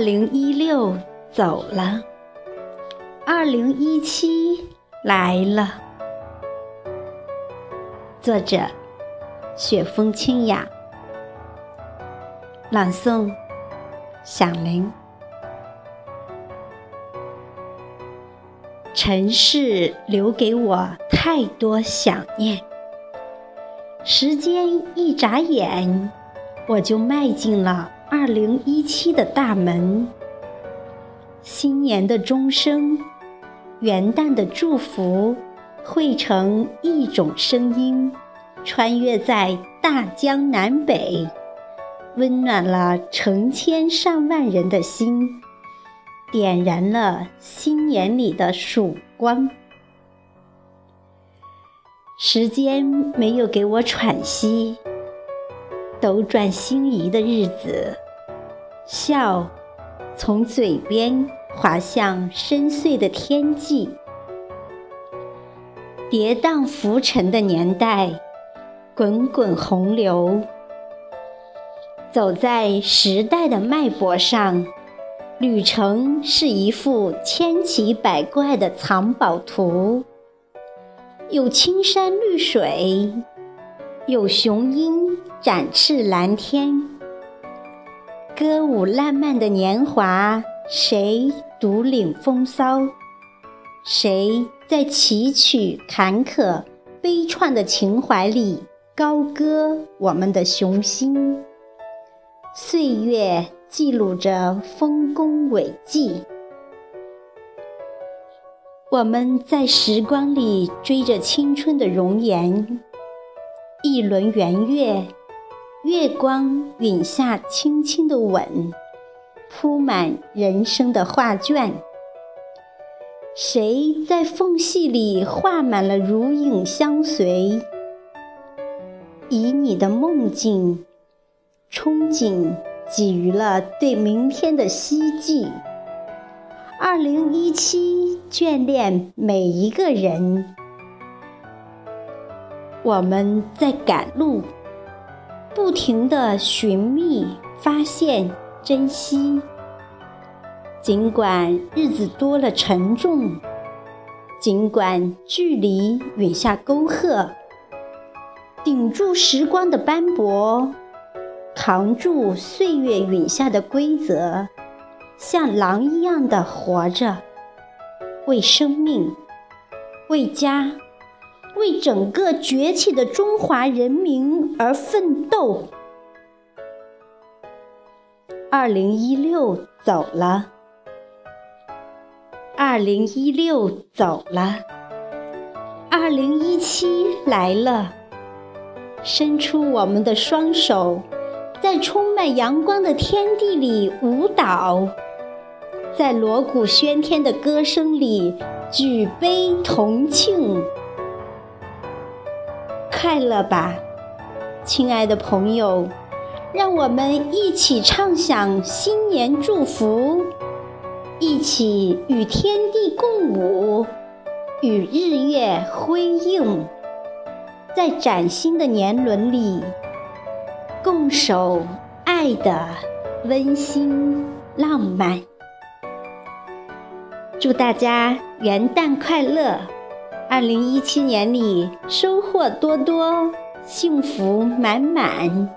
零一六走了，二零一七来了。作者：雪风清雅，朗诵：响铃。尘世留给我太多想念，时间一眨眼，我就迈进了二零一七的大门。新年的钟声，元旦的祝福，汇成一种声音，穿越在大江南北，温暖了成千上万人的心。点燃了新年里的曙光。时间没有给我喘息，斗转星移的日子，笑从嘴边滑向深邃的天际。跌宕浮沉的年代，滚滚洪流，走在时代的脉搏上。旅程是一幅千奇百怪的藏宝图，有青山绿水，有雄鹰展翅蓝天。歌舞烂漫的年华，谁独领风骚？谁在崎岖坎坷、悲怆的情怀里高歌我们的雄心？岁月。记录着丰功伟绩，我们在时光里追着青春的容颜。一轮圆月，月光允下轻轻的吻，铺满人生的画卷。谁在缝隙里画满了如影相随？以你的梦境，憧憬。给予了对明天的希冀。二零一七眷恋每一个人，我们在赶路，不停地寻觅、发现、珍惜。尽管日子多了沉重，尽管距离远下沟壑，顶住时光的斑驳。扛住岁月允下的规则，像狼一样的活着，为生命，为家，为整个崛起的中华人民而奋斗。二零一六走了，二零一六走了，二零一七来了，伸出我们的双手。在充满阳光的天地里舞蹈，在锣鼓喧天的歌声里举杯同庆，快乐吧，亲爱的朋友！让我们一起唱响新年祝福，一起与天地共舞，与日月辉映，在崭新的年轮里。共守爱的温馨浪漫，祝大家元旦快乐！二零一七年里收获多多，幸福满满。